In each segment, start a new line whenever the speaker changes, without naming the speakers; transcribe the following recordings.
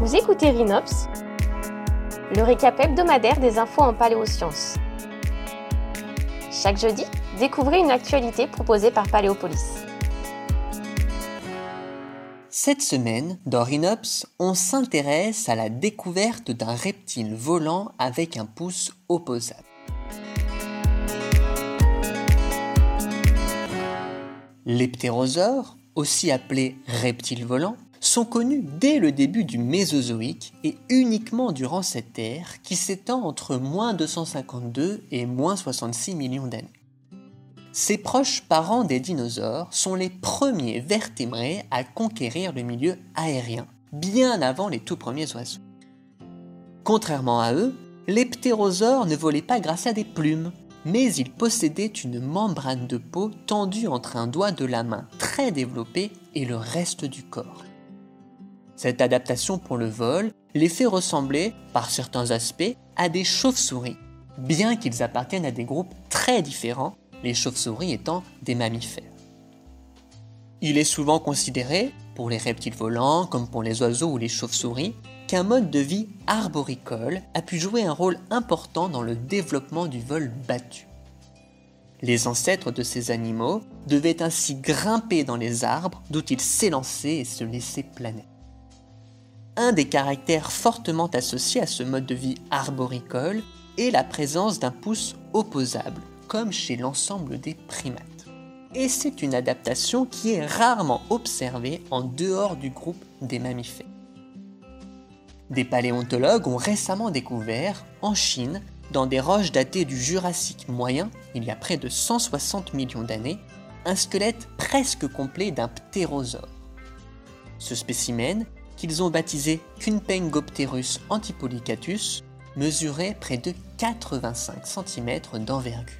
Vous écoutez Rhinops, le récap hebdomadaire des infos en paléosciences. Chaque jeudi, découvrez une actualité proposée par Paléopolis.
Cette semaine, dans Rhinops, on s'intéresse à la découverte d'un reptile volant avec un pouce opposable. Les aussi appelés reptiles volants, sont connus dès le début du Mésozoïque et uniquement durant cette ère qui s'étend entre moins 252 et moins 66 millions d'années. Ces proches parents des dinosaures sont les premiers vertébrés à conquérir le milieu aérien, bien avant les tout premiers oiseaux. Contrairement à eux, les ptérosaures ne volaient pas grâce à des plumes, mais ils possédaient une membrane de peau tendue entre un doigt de la main très développé et le reste du corps. Cette adaptation pour le vol les fait ressembler, par certains aspects, à des chauves-souris, bien qu'ils appartiennent à des groupes très différents, les chauves-souris étant des mammifères. Il est souvent considéré, pour les reptiles volants comme pour les oiseaux ou les chauves-souris, qu'un mode de vie arboricole a pu jouer un rôle important dans le développement du vol battu. Les ancêtres de ces animaux devaient ainsi grimper dans les arbres d'où ils s'élançaient et se laissaient planer un des caractères fortement associés à ce mode de vie arboricole est la présence d'un pouce opposable, comme chez l'ensemble des primates. Et c'est une adaptation qui est rarement observée en dehors du groupe des mammifères. Des paléontologues ont récemment découvert, en Chine, dans des roches datées du Jurassique moyen, il y a près de 160 millions d'années, un squelette presque complet d'un ptérosaure. Ce spécimen qu'ils ont baptisé Cunpengopterus antipolycatus, mesurait près de 85 cm d'envergure.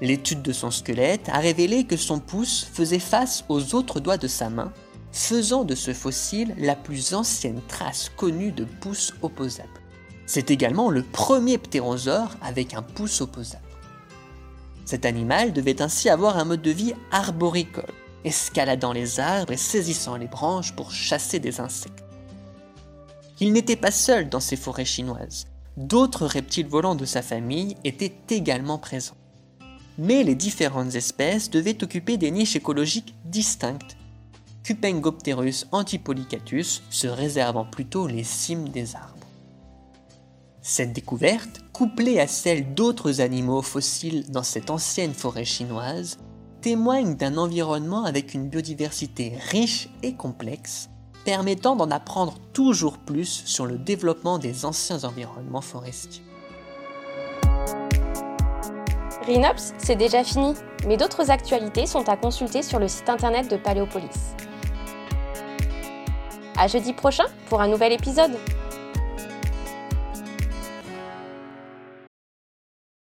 L'étude de son squelette a révélé que son pouce faisait face aux autres doigts de sa main, faisant de ce fossile la plus ancienne trace connue de pouce opposable. C'est également le premier ptérosaure avec un pouce opposable. Cet animal devait ainsi avoir un mode de vie arboricole, escaladant les arbres et saisissant les branches pour chasser des insectes. Il n'était pas seul dans ces forêts chinoises. D'autres reptiles volants de sa famille étaient également présents. Mais les différentes espèces devaient occuper des niches écologiques distinctes. Cupengopterus antipolycatus se réservant plutôt les cimes des arbres. Cette découverte, couplée à celle d'autres animaux fossiles dans cette ancienne forêt chinoise, témoigne d'un environnement avec une biodiversité riche et complexe, permettant d'en apprendre toujours plus sur le développement des anciens environnements forestiers.
Rhinops, c'est déjà fini, mais d'autres actualités sont à consulter sur le site internet de Paléopolis. À jeudi prochain pour un nouvel épisode.